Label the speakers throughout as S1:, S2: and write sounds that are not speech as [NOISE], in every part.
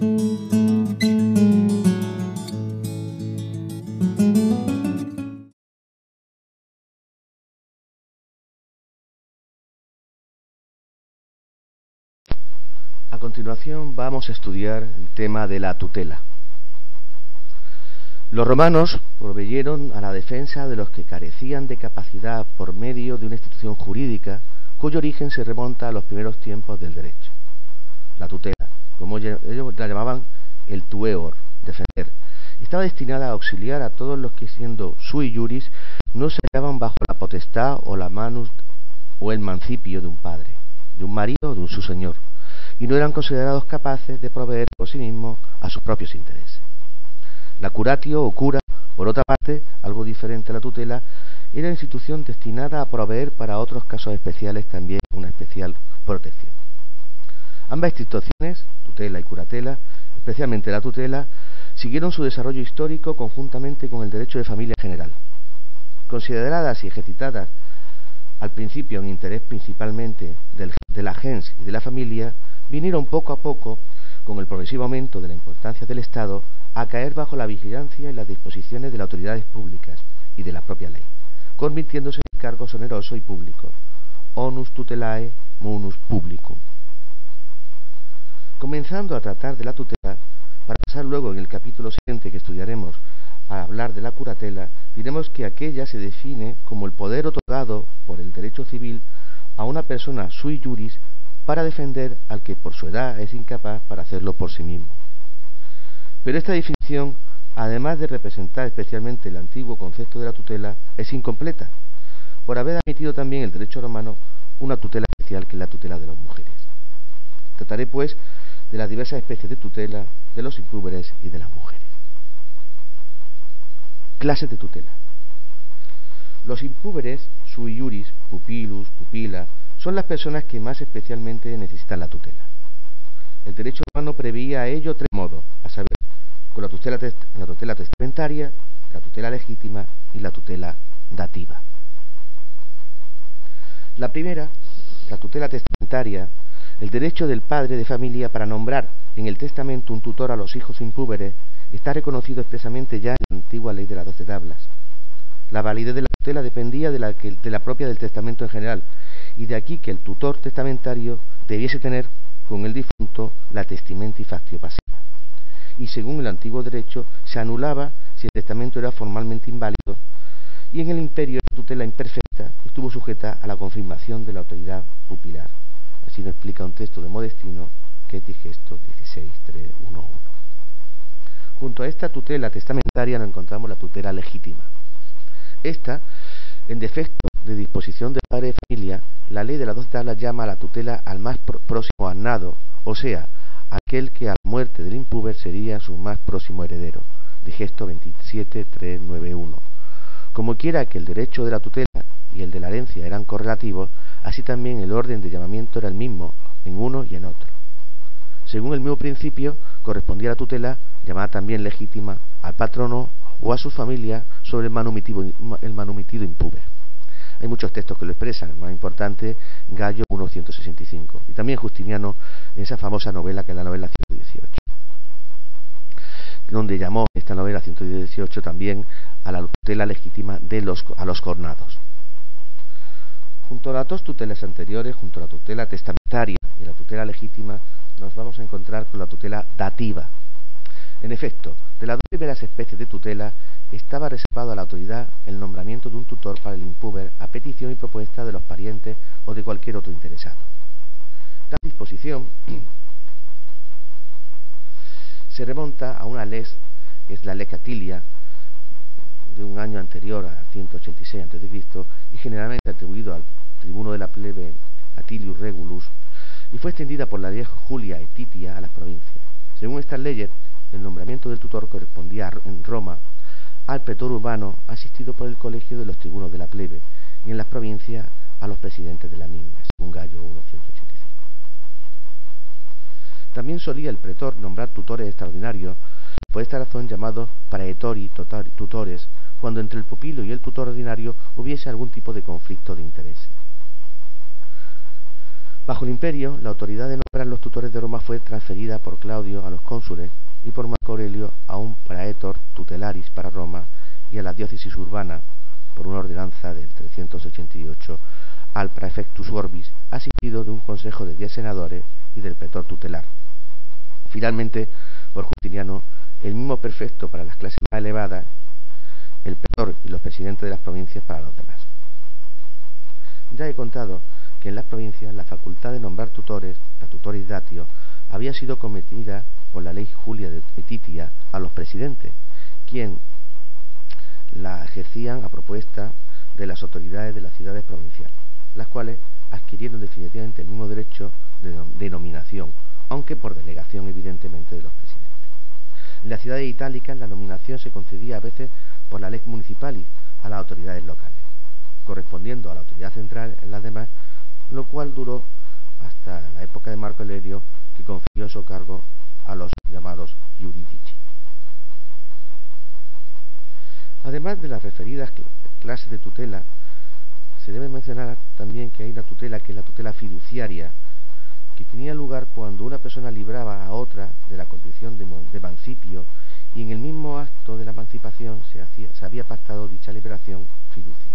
S1: A continuación vamos a estudiar el tema de la tutela. Los romanos proveyeron a la defensa de los que carecían de capacidad por medio de una institución jurídica cuyo origen se remonta a los primeros tiempos del derecho. La tutela, como ellos la llamaban el tueor, defender, estaba destinada a auxiliar a todos los que siendo sui juris no se hallaban bajo la potestad o la manus o el mancipio de un padre, de un marido o de un su señor, y no eran considerados capaces de proveer por sí mismos a sus propios intereses. La curatio o cura, por otra parte, algo diferente a la tutela, era institución destinada a proveer para otros casos especiales también una especial protección. Ambas instituciones, tutela y curatela, especialmente la tutela, siguieron su desarrollo histórico conjuntamente con el derecho de familia general. Consideradas y ejercitadas al principio en interés principalmente de la gens y de la familia, vinieron poco a poco, con el progresivo aumento de la importancia del Estado, a caer bajo la vigilancia y las disposiciones de las autoridades públicas y de la propia ley, convirtiéndose en cargos onerosos y públicos, onus tutelae munus publicum. Comenzando a tratar de la tutela, para pasar luego en el capítulo siguiente que estudiaremos a hablar de la curatela, diremos que aquella se define como el poder otorgado por el derecho civil a una persona sui juris para defender al que por su edad es incapaz para hacerlo por sí mismo. Pero esta definición, además de representar especialmente el antiguo concepto de la tutela, es incompleta, por haber admitido también el derecho romano una tutela especial que es la tutela de las mujeres. Trataré, pues, de las diversas especies de tutela, de los impúberes y de las mujeres. Clases de tutela. Los impúberes, sui iuris, pupilus, pupila, son las personas que más especialmente necesitan la tutela. El derecho romano preveía a ello tres modos, a saber, con la tutela, la tutela testamentaria, la tutela legítima y la tutela dativa. La primera, la tutela testamentaria, el derecho del padre de familia para nombrar en el testamento un tutor a los hijos impúberes está reconocido expresamente ya en la antigua ley de las doce tablas. La validez de la tutela dependía de la, propia del testamento en general, y de aquí que el tutor testamentario debiese tener con el difunto la testimenti factio pasiva y según el antiguo derecho se anulaba si el testamento era formalmente inválido y en el imperio la tutela imperfecta estuvo sujeta a la confirmación de la autoridad pupilar. Explica un texto de Modestino que es digesto 16.3.1.1. Junto a esta tutela testamentaria nos encontramos la tutela legítima. Esta, en defecto de disposición del padre de familia, la ley de las dos tablas llama a la tutela al más próximo annado, o sea, aquel que a la muerte del impúber sería su más próximo heredero. Digesto 27.391. Como quiera que el derecho de la tutela y el de la herencia eran correlativos, así también el orden de llamamiento era el mismo en uno y en otro. Según el mismo principio, correspondía la tutela, llamada también legítima, al patrono o a su familia sobre el manumitivo, el manumitido impúber. Hay muchos textos que lo expresan, el más importante, Gallo 1.165, y también Justiniano en esa famosa novela que es la novela 118, donde llamó esta novela 118 también a la tutela legítima de los, a los cornados. Junto a las dos tutelas anteriores, junto a la tutela testamentaria y la tutela legítima, nos vamos a encontrar con la tutela dativa. En efecto, de las dos primeras especies de tutela, estaba reservado a la autoridad el nombramiento de un tutor para el impúber a petición y propuesta de los parientes o de cualquier otro interesado. Tal disposición [CLEARS THROAT] se remonta a una ley, es la ley Catilia, de un año anterior a 186 a.C. y generalmente atribuido al tribuno de la plebe Atilius Regulus y fue extendida por la ley Julia Etitia a las provincias. Según estas leyes, el nombramiento del tutor correspondía en Roma al pretor urbano asistido por el colegio de los tribunos de la plebe y en las provincias a los presidentes de la misma, según Gallo 185. También solía el pretor nombrar tutores extraordinarios, por esta razón llamados praetori tutores, cuando entre el pupilo y el tutor ordinario hubiese algún tipo de conflicto de interés. Bajo el imperio, la autoridad de nombrar los tutores de Roma fue transferida por Claudio a los cónsules y por Marco Aurelio a un praetor tutelaris para Roma y a la diócesis urbana por una ordenanza del 388 al praefectus orbis, asistido de un consejo de diez senadores y del pretor tutelar. Finalmente, por Justiniano, el mismo perfecto para las clases más elevadas, el pretor y los presidentes de las provincias para los demás. Ya he contado que en las provincias la facultad de nombrar tutores, la tutoris datio, había sido cometida por la ley Julia de Titia a los presidentes, quien la ejercían a propuesta de las autoridades de las ciudades provinciales, las cuales adquirieron definitivamente el mismo derecho de denominación, aunque por delegación evidentemente de los presidentes. En las ciudades itálicas la nominación se concedía a veces por la ley municipal a las autoridades locales, correspondiendo a la autoridad central en las demás, lo cual duró hasta la época de Marco Aurelio, que confirió su cargo a los llamados iuridici. Además de las referidas clases de tutela, se debe mencionar también que hay una tutela que es la tutela fiduciaria, que tenía lugar cuando una persona libraba a otra de la condición de, emancipio y en el mismo acto de la emancipación se, se había pactado dicha liberación fiducia.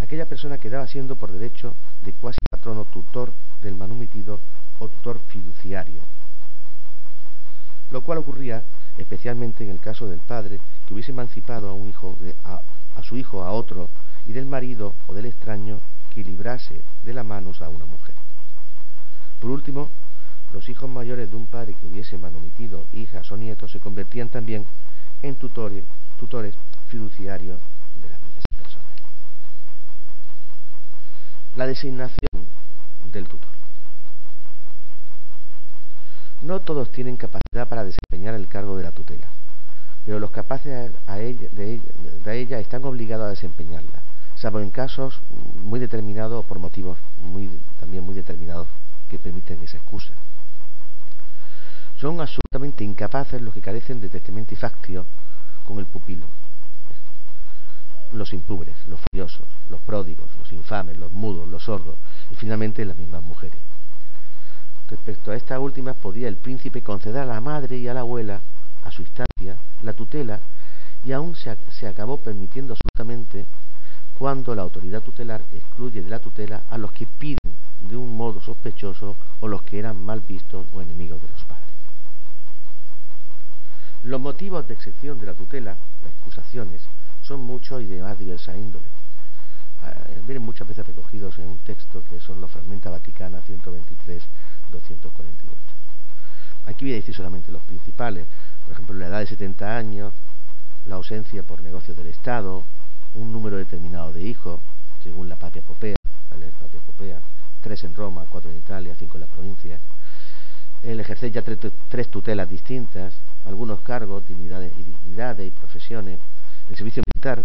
S1: Aquella persona quedaba siendo por derecho de cuasi patrono tutor del manumitido o tutor fiduciario, lo cual ocurría especialmente en el caso del padre que hubiese emancipado a, un hijo a, su hijo a otro y del marido o del extraño que librase de las manos a una mujer. Por último, los hijos mayores de un padre que hubiese manumitido hijas o nietos se convertían también en tutores, fiduciarios de las mismas personas. La designación del tutor. No todos tienen capacidad para desempeñar el cargo de la tutela pero los capaces de, ella, están obligados a desempeñarla, salvo en casos muy determinados o por motivos muy, también muy determinados que permiten esa excusa. Son absolutamente incapaces los que carecen de testamento y factio con el pupilo. Los impubres, los furiosos, los pródigos, los infames, los mudos, los sordos y finalmente las mismas mujeres. Respecto a estas últimas podía el príncipe conceder a la madre y a la abuela a su instancia la tutela y aún se, acabó permitiendo absolutamente cuando la autoridad tutelar excluye de la tutela a los que piden de un modo sospechoso o los que eran mal vistos o enemigos de los padres. Los motivos de excepción de la tutela, las excusaciones, son muchos y de más diversa índole. Eh, vienen muchas veces recogidos en un texto que son los Fragmenta Vaticana 123-248. Aquí voy a decir solamente los principales, por ejemplo, la edad de 70 años, la ausencia por negocios del Estado, un número determinado de hijos, según la Papia Popea, ¿vale? Tres en Roma, cuatro en Italia, cinco en las provincias, el ejercer ya tres, tutelas distintas, algunos cargos, dignidades y dignidades y profesiones, el servicio militar,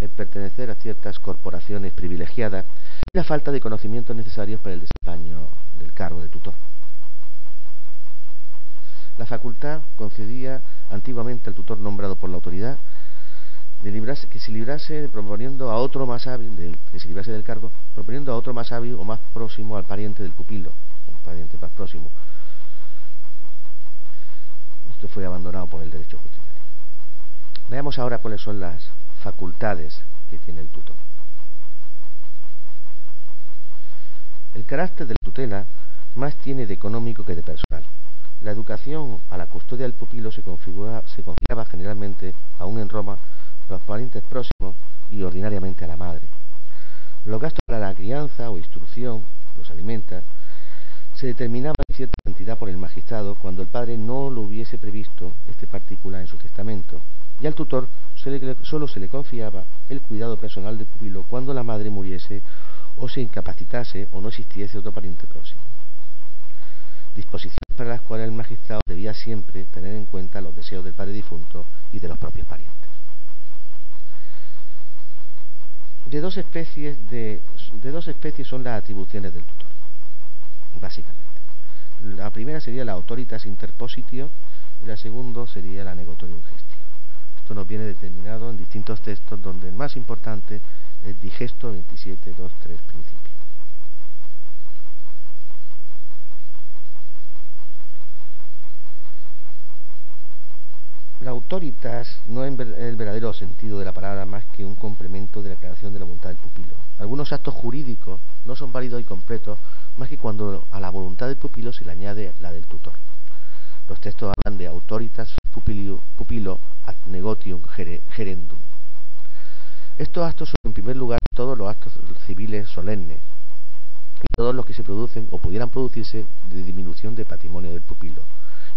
S1: el pertenecer a ciertas corporaciones privilegiadas y la falta de conocimientos necesarios para el desempeño del cargo de tutor. La facultad concedía antiguamente al tutor nombrado por la autoridad de librarse, que se librase proponiendo a otro más hábil, que se librase del cargo, proponiendo a otro más hábil o más próximo al pariente del pupilo, un pariente más próximo. Esto fue abandonado por el derecho justicial. Veamos ahora cuáles son las facultades que tiene el tutor. El carácter de la tutela más tiene de económico que de personal. La educación a la custodia del pupilo se, se confiaba generalmente, aún en Roma, a los parientes próximos y ordinariamente a la madre. Los gastos para la crianza o instrucción, los alimenta, se determinaban en cierta cantidad por el magistrado cuando el padre no lo hubiese previsto este particular en su testamento, y al tutor solo se le confiaba el cuidado personal del pupilo cuando la madre muriese o se incapacitase o no existiese otro pariente próximo. Disposiciones para las cuales el magistrado debía siempre tener en cuenta los deseos del padre difunto y de los propios parientes. De dos especies, de, dos especies son las atribuciones del tutor, básicamente. La primera sería la autoritas interpositio y la segunda sería la negotorium gestio. Esto nos viene determinado en distintos textos donde el más importante es digesto 27.2.3 principio. Autoritas no es el verdadero sentido de la palabra más que un complemento de la creación de la voluntad del pupilo. Algunos actos jurídicos no son válidos y completos más que cuando a la voluntad del pupilo se le añade la del tutor. Los textos hablan de autoritas pupilo, pupilo ad negotium gerendum. Estos actos son en primer lugar todos los actos civiles solemnes y todos los que se producen o pudieran producirse de disminución de patrimonio del pupilo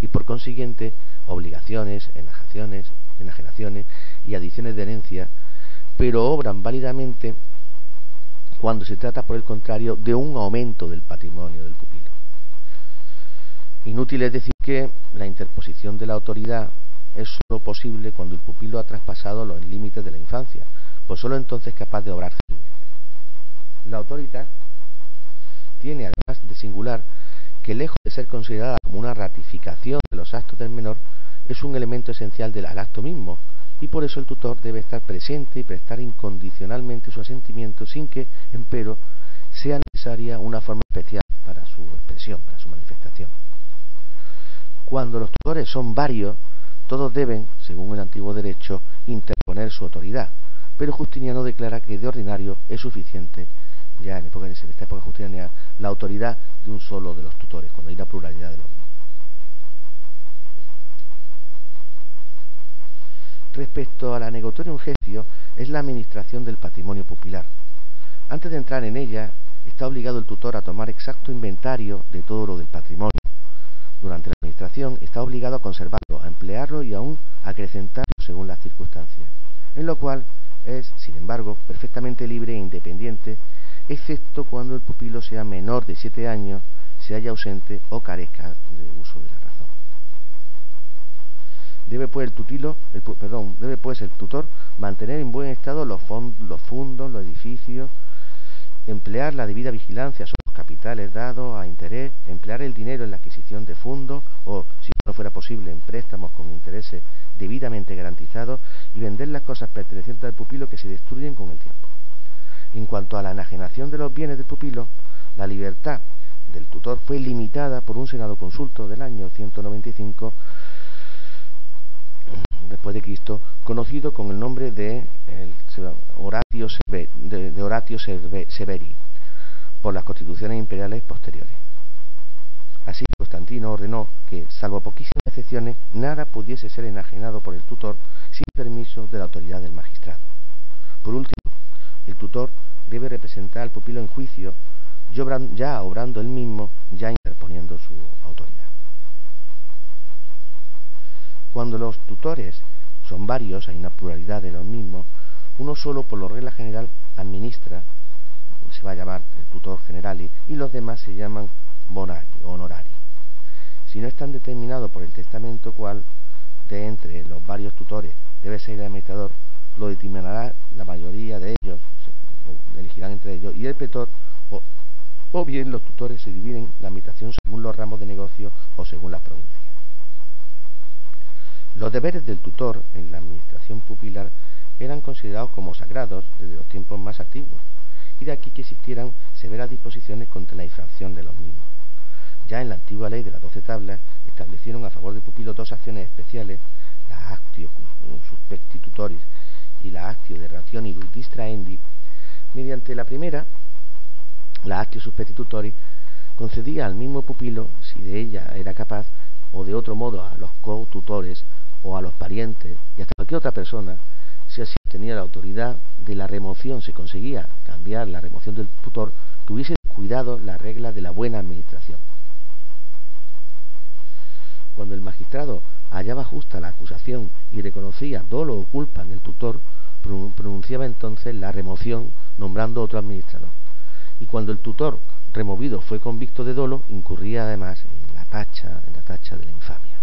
S1: y por consiguiente obligaciones, enajenaciones, enajenaciones y adiciones de herencia, pero obran válidamente cuando se trata, por el contrario, de un aumento del patrimonio del pupilo. Inútil es decir que la interposición de la autoridad es sólo posible cuando el pupilo ha traspasado los límites de la infancia, pues sólo entonces es capaz de obrar civilmente. La autoridad tiene, además de singular, que lejos de ser considerada como una ratificación de los actos del menor, es un elemento esencial del acto mismo, y por eso el tutor debe estar presente y prestar incondicionalmente su asentimiento sin que, empero, sea necesaria una forma especial para su expresión, para su manifestación. Cuando los tutores son varios, todos deben, según el antiguo derecho, interponer su autoridad, pero Justiniano declara que de ordinario es suficiente, ya en, época, en esta época justiniana, la autoridad de un solo de los tutores, cuando hay la pluralidad de los mismos. Respecto a la negotoria gestio, es la administración del patrimonio pupilar. Antes de entrar en ella, está obligado el tutor a tomar exacto inventario de todo lo del patrimonio. Durante la administración está obligado a conservarlo, a emplearlo y aún a acrecentarlo según las circunstancias, en lo cual es, sin embargo, perfectamente libre e independiente, excepto cuando el pupilo sea menor de siete años, se haya ausente o carezca de uso de la razón. Debe pues el tutilo, perdón, debe pues el tutor mantener en buen estado los, los fundos, los edificios, emplear la debida vigilancia sobre los capitales dados a interés, emplear el dinero en la adquisición de fondos o, si no fuera posible, en préstamos con intereses debidamente garantizados y vender las cosas pertenecientes al pupilo que se destruyen con el tiempo. En cuanto a la enajenación de los bienes del pupilo, la libertad del tutor fue limitada por un Senado consulto del año 195 después de Cristo, conocido con el nombre de, Horatio, de, Horatio Severi, por las constituciones imperiales posteriores. Así, Constantino ordenó que, salvo poquísimas excepciones, nada pudiese ser enajenado por el tutor sin permiso de la autoridad del magistrado. Por último, el tutor debe representar al pupilo en juicio, ya obrando él mismo, ya interponiendo su autoridad. Cuando los tutores son varios, hay una pluralidad de los mismos, uno solo por lo regla general administra, se va a llamar el tutor general, y los demás se llaman bonari o honorari. Si no están determinados por el testamento cuál de entre los varios tutores debe ser el administrador, lo determinará la mayoría de ellos, lo elegirán entre ellos, y el pretor, o, bien los tutores se dividen la administración según los ramos de negocio o según las provincias. Los deberes del tutor en la administración pupilar eran considerados como sagrados desde los tiempos más antiguos, y de aquí que existieran severas disposiciones contra la infracción de los mismos. Ya en la antigua ley de las doce tablas establecieron a favor del pupilo dos acciones especiales, la actio suspectitutoris y la actio de rationibus distraendi, mediante la primera, la actio suspectitutoris, concedía al mismo pupilo, si de ella era capaz, o de otro modo a los co-tutores o a los parientes y hasta cualquier otra persona, si así tenía la autoridad de la remoción, se conseguía cambiar la remoción del tutor, que hubiese cuidado la regla de la buena administración. Cuando el magistrado hallaba justa la acusación y reconocía dolo o culpa en el tutor, pronunciaba entonces la remoción nombrando otro administrador. Y cuando el tutor removido fue convicto de dolo, incurría además en la tacha, en la tacha de la infamia.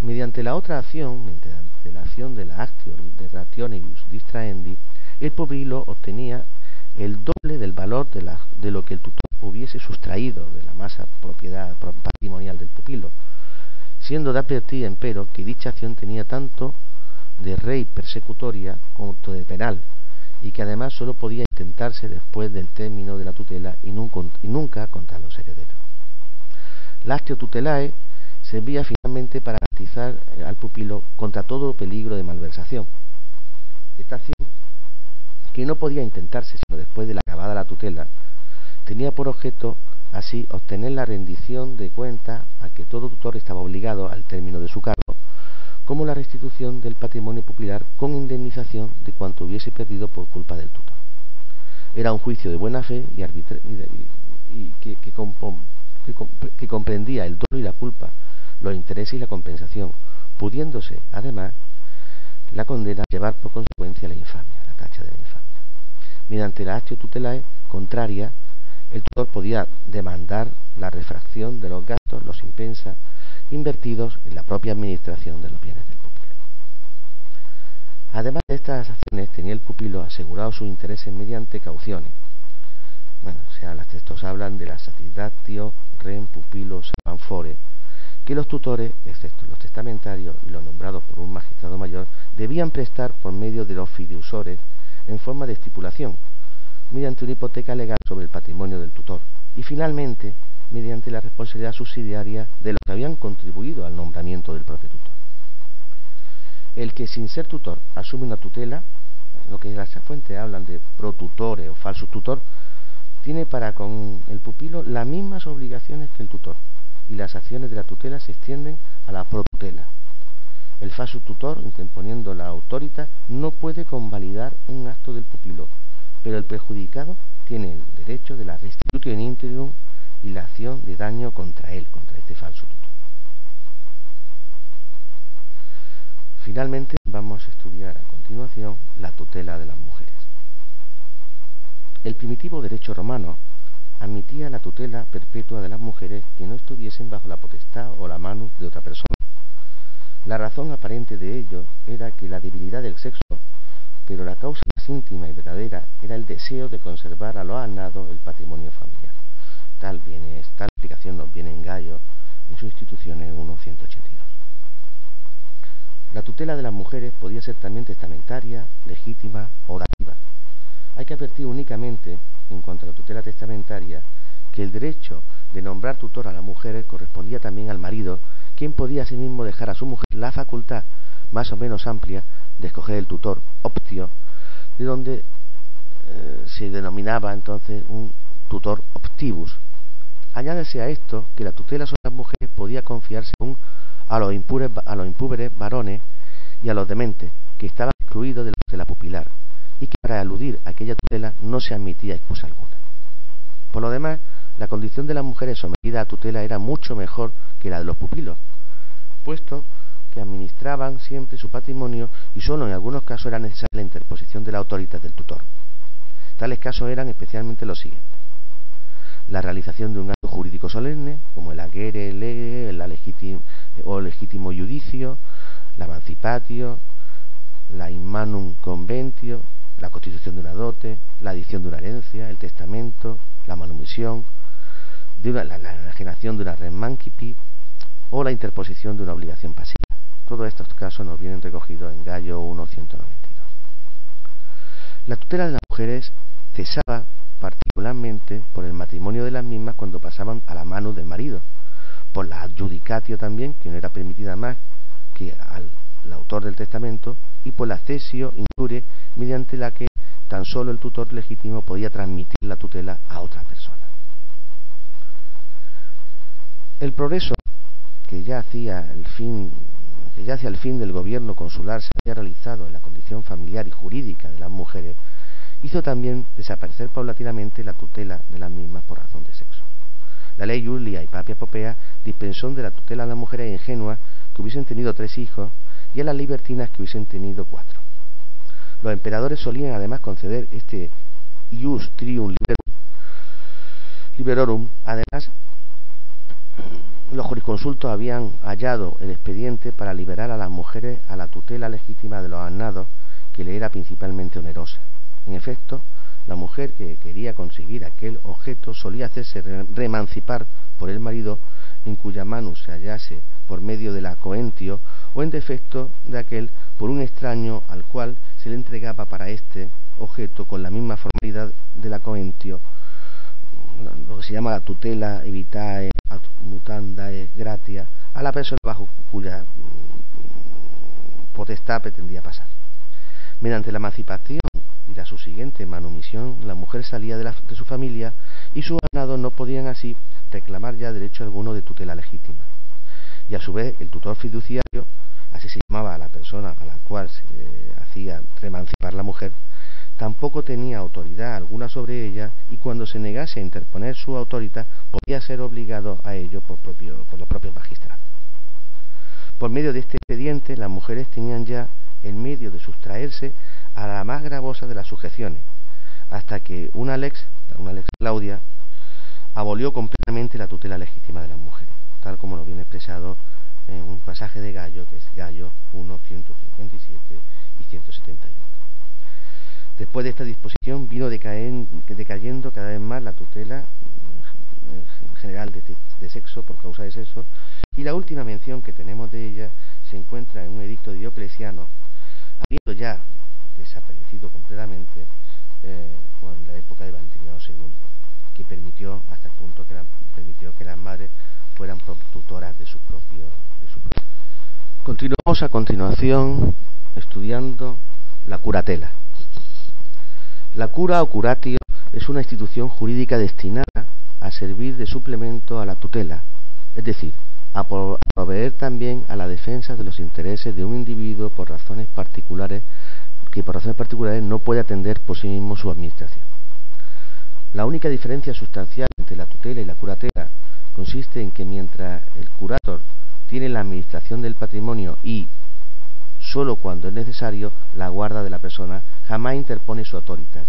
S1: Mediante la otra acción, mediante la acción de la actio de rationibus distraendi, el pupilo obtenía el doble del valor de, de, lo que el tutor hubiese sustraído de la masa propiedad patrimonial del pupilo, siendo de advertir, empero, que dicha acción tenía tanto de rey persecutoria como de penal, y que además sólo podía intentarse después del término de la tutela y, nunca contra los herederos. La tutelae servía finalmente para garantizar eh, al pupilo contra todo peligro de malversación. Esta acción, que no podía intentarse sino después de la acabada la tutela, tenía por objeto así obtener la rendición de cuenta a que todo tutor estaba obligado al término de su cargo, como la restitución del patrimonio pupilar con indemnización de cuanto hubiese perdido por culpa del tutor. Era un juicio de buena fe y, y, que, que comprendía el dolo y la culpa, los intereses y la compensación, pudiéndose, además, la condena llevar por consecuencia la infamia, la tacha de la infamia. Mediante la actio tutelae contraria, el tutor podía demandar la refracción de los gastos, los impensa, invertidos en la propia administración de los bienes del pupilo. Además de estas acciones, tenía el pupilo asegurado sus intereses mediante cauciones. Bueno, o sea, los textos hablan de la satisfactio, rem, pupilo, salvanfore, que los tutores, excepto los testamentarios y los nombrados por un magistrado mayor, debían prestar por medio de los fideusores en forma de estipulación, mediante una hipoteca legal sobre el patrimonio del tutor, y finalmente mediante la responsabilidad subsidiaria de los que habían contribuido al nombramiento del propio tutor. El que sin ser tutor asume una tutela, lo que las fuentes hablan de protutore o falso tutor, tiene para con el pupilo las mismas obligaciones que el tutor, y las acciones de la tutela se extienden a la protutela. El falso tutor, interponiendo la autoridad, no puede convalidar un acto del pupilo, pero el perjudicado tiene el derecho de la restitución integrum y la acción de daño contra él, contra este falso tutor. Finalmente vamos a estudiar a continuación la tutela de las mujeres. El primitivo derecho romano admitía la tutela perpetua de las mujeres que no estuviesen bajo la potestad o la mano de otra persona. La razón aparente de ello era que la debilidad del sexo, pero la causa más íntima y verdadera era el deseo de conservar a lo anado el patrimonio familiar. Tal, viene, tal explicación nos viene en Gallo en su instituciones 1.182. La tutela de las mujeres podía ser también testamentaria, legítima o dativa. Hay que advertir únicamente en cuanto a la tutela testamentaria, que el derecho de nombrar tutor a las mujeres correspondía también al marido, quien podía asimismo dejar a su mujer la facultad más o menos amplia de escoger el tutor optio, de donde eh, se denominaba entonces un tutor optibus. Añádese a esto que la tutela sobre las mujeres podía confiarse aún a los, impures, a los impúberes varones y a los dementes, que estaban excluidos de la pupilar, y que para aludir a aquella tutela no se admitía excusa alguna. Por lo demás, la condición de las mujeres sometidas a tutela era mucho mejor que la de los pupilos, puesto administraban siempre su patrimonio y solo en algunos casos era necesaria la interposición de la autoridad del tutor. Tales casos eran especialmente los siguientes. La realización de un acto jurídico solemne, como el aguere el o legítimo judicio, la emancipatio, la inmanum conventio, la constitución de una dote, la adición de una herencia, el testamento, la manumisión, la, enajenación de una remanquipi o la interposición de una obligación pasiva. Todos estos casos nos vienen recogidos en Gallo 1.192. La tutela de las mujeres cesaba particularmente por el matrimonio de las mismas cuando pasaban a la mano del marido, por la adjudicatio también, que no era permitida más que al autor del testamento, y por la cesio incure mediante la que tan solo el tutor legítimo podía transmitir la tutela a otra persona. El progreso que ya hacía el fin ya hacia el fin del gobierno consular se había realizado en la condición familiar y jurídica de las mujeres, hizo también desaparecer paulatinamente la tutela de las mismas por razón de sexo. La ley Julia y Papia Popea dispensó de la tutela a las mujeres ingenuas que hubiesen tenido tres hijos y a las libertinas que hubiesen tenido cuatro. Los emperadores solían además conceder este ius trium liberorum. Además, los jurisconsultos habían hallado el expediente para liberar a las mujeres a la tutela legítima de los anados, que le era principalmente onerosa. En efecto, la mujer que quería conseguir aquel objeto solía hacerse reemancipar por el marido en cuya mano se hallase por medio de la coentio o en defecto de aquel por un extraño al cual se le entregaba para este objeto con la misma formalidad de la coentio, lo que se llama la tutela evitae mutandae gratia, a la persona bajo cuya mm, potestad pretendía pasar. Mediante la emancipación y la subsiguiente manumisión, la mujer salía de, de su familia y sus ganados no podían así reclamar ya derecho alguno de tutela legítima. Y a su vez el tutor fiduciario, así se llamaba a la persona a la cual se hacía remancipar la mujer, tampoco tenía autoridad alguna sobre ella y cuando se negase a interponer su autoridad podía ser obligado a ello por, por los propios magistrados. Por medio de este expediente las mujeres tenían ya el medio de sustraerse a la más gravosa de las sujeciones, hasta que una lex, una lex Claudia, abolió completamente la tutela legítima de las mujeres, tal como lo viene expresado en un pasaje de Gallo, que es Gallo 1, 157 y 171. Después de esta disposición vino decayendo cada vez más la tutela en general de, sexo, por causa de sexo, y la última mención que tenemos de ella se encuentra en un edicto de Diocleciano, habiendo ya desaparecido completamente eh, en la época de Valentiniano II, que permitió hasta el punto que permitió que las madres fueran tutoras de su propio, de su propio. Continuamos a continuación estudiando la curatela. La cura o curatio es una institución jurídica destinada a servir de suplemento a la tutela, es decir, a proveer también a la defensa de los intereses de un individuo por razones particulares que por razones particulares no puede atender por sí mismo su administración. La única diferencia sustancial entre la tutela y la curatela consiste en que mientras el curator tiene la administración del patrimonio y, solo cuando es necesario, la guarda de la persona, jamás interpone su autoridad.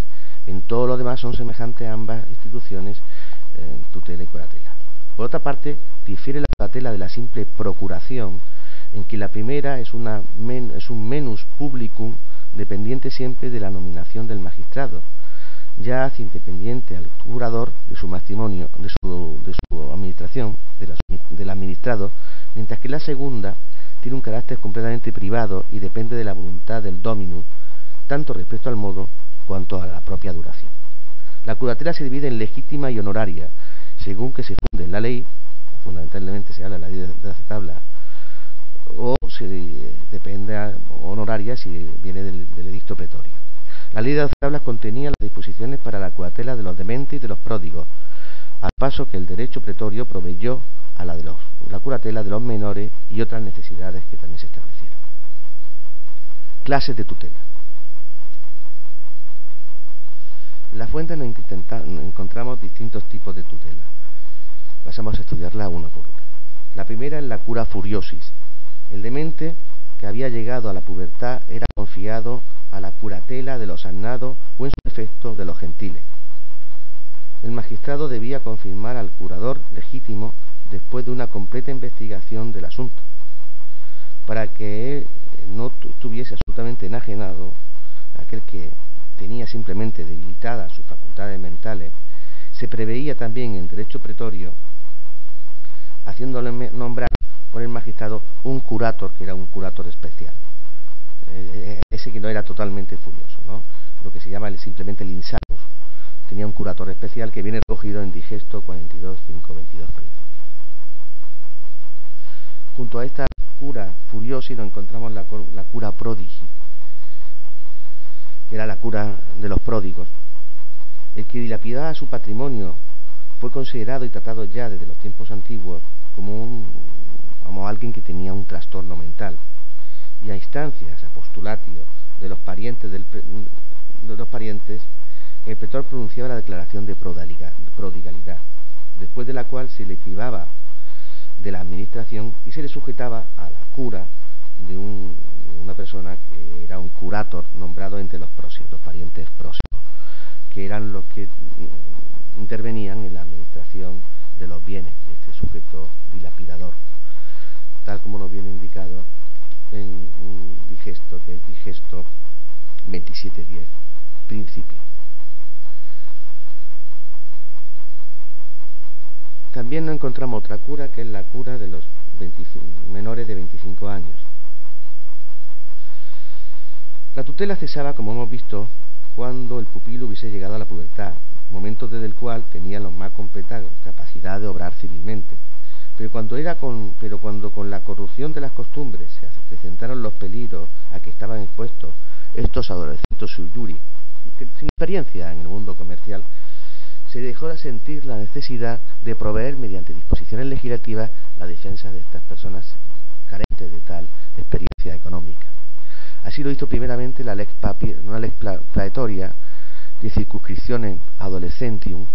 S1: En todo lo demás son semejantes a ambas instituciones, eh, tutela y curatela. Por otra parte, difiere la curatela de la simple procuración, en que la primera es, una es un menus publicum dependiente siempre de la nominación del magistrado, ya hace independiente al curador de su matrimonio, de su, de su administración, del administrado, mientras que la segunda tiene un carácter completamente privado y depende de la voluntad del dominus, tanto respecto al modo cuanto a la propia duración. La curatela se divide en legítima y honoraria, según que se funde en la ley, fundamentalmente se habla de la ley de o se depende honoraria si viene del, edicto pretorio. La ley de las tablas contenía las disposiciones para la curatela de los dementes y de los pródigos, al paso que el derecho pretorio proveyó a la de los, la curatela de los menores y otras necesidades que también se establecieron. Clases de tutela. En la fuente nos, encontramos distintos tipos de tutela. Pasamos a estudiarla una por una. La primera es la cura furiosis. El demente que había llegado a la pubertad era confiado a la curatela de los annados o en su defecto de los gentiles. El magistrado debía confirmar al curador legítimo después de una completa investigación del asunto, para que él no estuviese absolutamente enajenado, aquel que tenía simplemente debilitadas sus facultades mentales, se preveía también el derecho pretorio, haciéndole nombrar por el magistrado un curator, que era un curator especial. Eh, eh, ese que no era totalmente furioso, ¿no? lo que se llama simplemente el insarus. Tenía un curator especial que viene recogido en Digesto 42, 5, 22 Junto a esta cura furiosa nos encontramos la, la cura prodigi, que era la cura de los pródigos. El que dilapidaba su patrimonio fue considerado y tratado ya desde los tiempos antiguos como, un, como alguien que tenía un trastorno mental. Y a instancias, a postulatio de los parientes, del, de los parientes el pretor pronunciaba la declaración de prodigalidad, después de la cual se le privaba de la administración y se le sujetaba a la cura de, una persona que era un curator nombrado entre los próximos, los parientes próximos, que eran los que mm, intervenían en la administración de los bienes de este sujeto dilapidador, tal como nos viene indicado en un digesto que es digesto 27.10, principio. También no encontramos otra cura que es la cura de los menores de 25 años. La tutela cesaba, como hemos visto, cuando el pupilo hubiese llegado a la pubertad, momento desde el cual tenía los más completa capacidad de obrar civilmente. Pero cuando, era con, pero cuando con la corrupción de las costumbres se acrecentaron los peligros a que estaban expuestos estos adolescentes suyuri, sin experiencia en el mundo comercial, se dejó de sentir la necesidad de proveer mediante disposiciones legislativas la defensa de estas personas carentes de tal experiencia económica. Así lo hizo primeramente la lex una lex praetoria de circunscripción adolescentium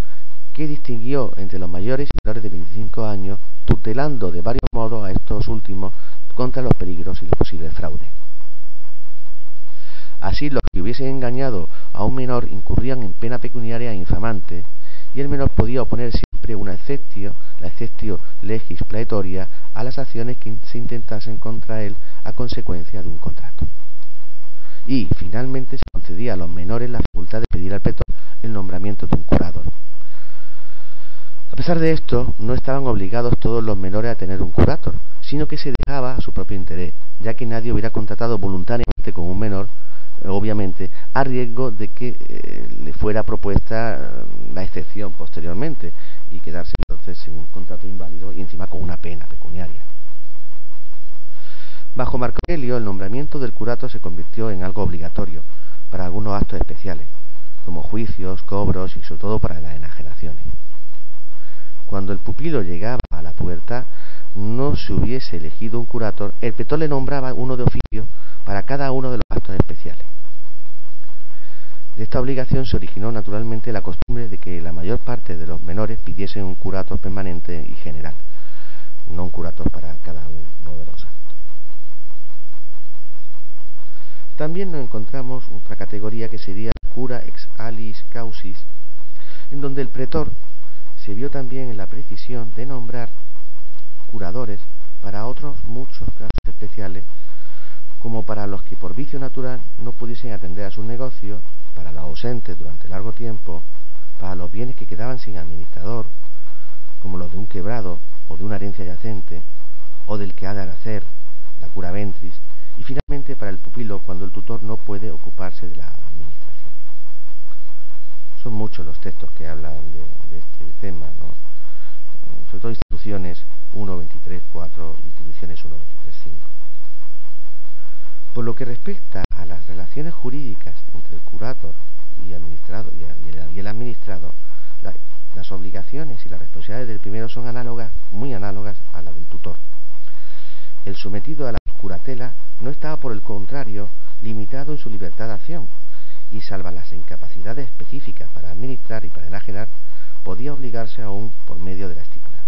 S1: que distinguió entre los mayores y menores de 25 años, tutelando de varios modos a estos últimos contra los peligros y los posibles fraudes. Así, los que hubiesen engañado a un menor incurrían en pena pecuniaria infamante y el menor podía oponer siempre una exceptio, la exceptio legis a las acciones que se intentasen contra él a consecuencia de un contrato. Y, finalmente, se concedía a los menores la facultad de pedir al pretor el nombramiento de un curador. A pesar de esto, no estaban obligados todos los menores a tener un curator, sino que se dejaba a su propio interés, ya que nadie hubiera contratado voluntariamente con un menor obviamente, a riesgo de que eh, le fuera propuesta eh, la excepción posteriormente y quedarse entonces sin un contrato inválido y encima con una pena pecuniaria. Bajo Marco Aurelio, el nombramiento del curato se convirtió en algo obligatorio para algunos actos especiales, como juicios, cobros y sobre todo para las enajenaciones. Cuando el pupilo llegaba a la puerta, no se hubiese elegido un curator, el petor le nombraba uno de oficio para cada uno de los actos. Esta obligación se originó naturalmente la costumbre de que la mayor parte de los menores pidiesen un curator permanente y general, no un curator para cada uno de los actos. También nos encontramos otra categoría que sería cura ex alis causis, en donde el pretor se vio también en la precisión de nombrar curadores para otros muchos casos especiales, como para los que por vicio natural no pudiesen atender a sus negocios para los ausentes durante largo tiempo, para los bienes que quedaban sin administrador, como los de un quebrado o de una herencia yacente, o del que ha de hacer, la cura ventris, y finalmente para el pupilo cuando el tutor no puede ocuparse de la administración. Son muchos los textos que hablan de, este tema, ¿no? sobre todo instituciones 1.23.4 y instituciones 1.23.5. Por lo que respecta a las relaciones jurídicas entre el curator y, administrado, y, el, administrado, las obligaciones y las responsabilidades del primero son análogas, muy análogas a las del tutor. El sometido a la curatela no estaba, por el contrario, limitado en su libertad de acción, y salva las incapacidades específicas para administrar y para enajenar, podía obligarse aún por medio de la estipulación.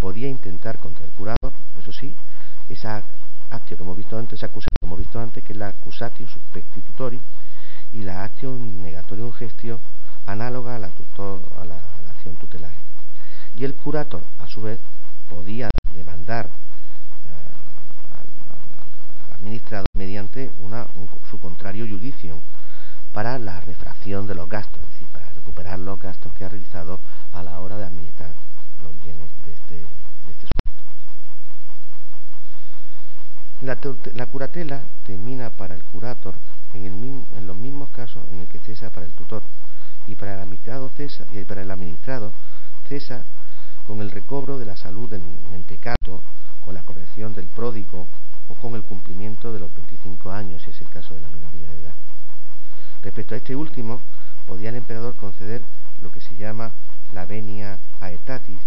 S1: Podía intentar contra el curador, eso sí, esa actio que hemos visto antes, esa acusatio que hemos visto antes, que es la accusatio substitutori y la acción negatorium gestio análoga a la, a la, acción tutelae. Y el curator, a su vez, podía demandar eh, al, administrador mediante una, su contrario judicio para la refracción de los gastos, es decir, para recuperar los gastos que ha realizado a la hora de administrar los bienes de este, de este La, curatela termina para el curator en, los mismos casos en el que cesa para el tutor y para el administrado cesa y para el administrado cesa con el recobro de la salud del mentecato, con la corrección del pródigo o con el cumplimiento de los 25 años, si es el caso de la minoría de edad. Respecto a este último, podía el emperador conceder lo que se llama la venia aetatis,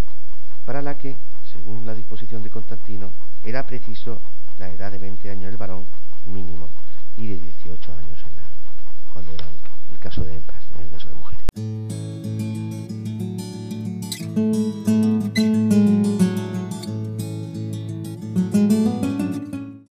S1: para la que, según la disposición de Constantino, era preciso la edad de 20 años el varón mínimo y de 18 años en la, cuando era el caso de hembras, en el caso de mujeres.